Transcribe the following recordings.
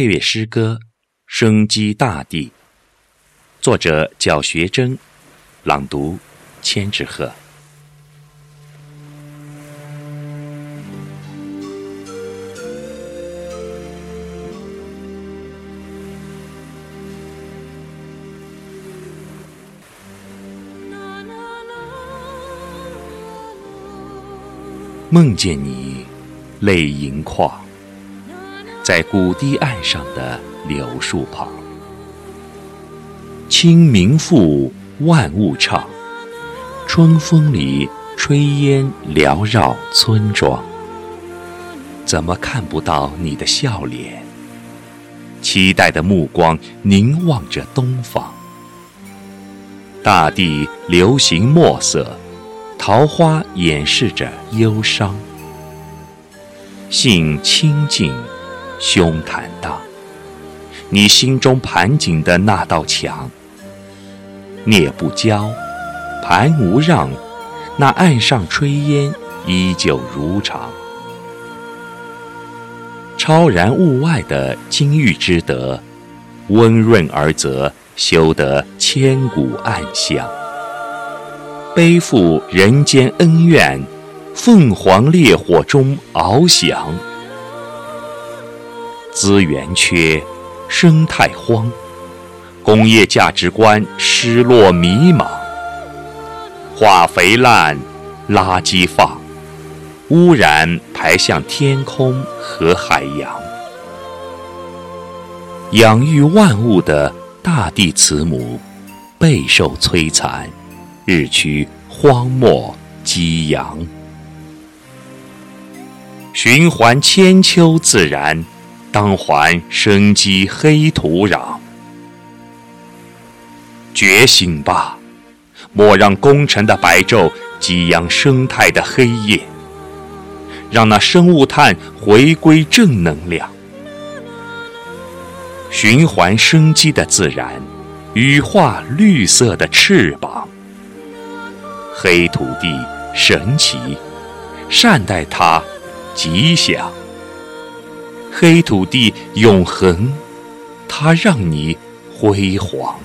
配乐诗歌《生机大地》，作者叫学珍，朗读千纸鹤。梦见你，泪盈眶，在古堤岸上的柳树旁。清明赋，万物唱，春风里炊烟缭绕村庄。怎么看不到你的笑脸？期待的目光凝望着东方。大地流行墨色。桃花掩饰着忧伤，性清静，胸坦荡。你心中盘紧的那道墙，聂不交，盘无让，那岸上炊烟依旧如常。超然物外的金玉之德，温润而泽，修得千古暗香。背负人间恩怨，凤凰烈火中翱翔。资源缺，生态荒，工业价值观失落迷茫。化肥烂，垃圾放，污染排向天空和海洋。养育万物的大地慈母，备受摧残。日趋荒漠激扬，循环千秋自然，当还生机黑土壤。觉醒吧，莫让功臣的白昼激扬生态的黑夜，让那生物炭回归正能量。循环生机的自然，羽化绿色的翅膀。黑土地神奇，善待它，吉祥。黑土地永恒，它让你辉煌。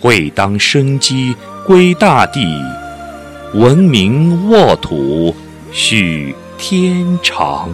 会当生机归大地，文明沃土续天长。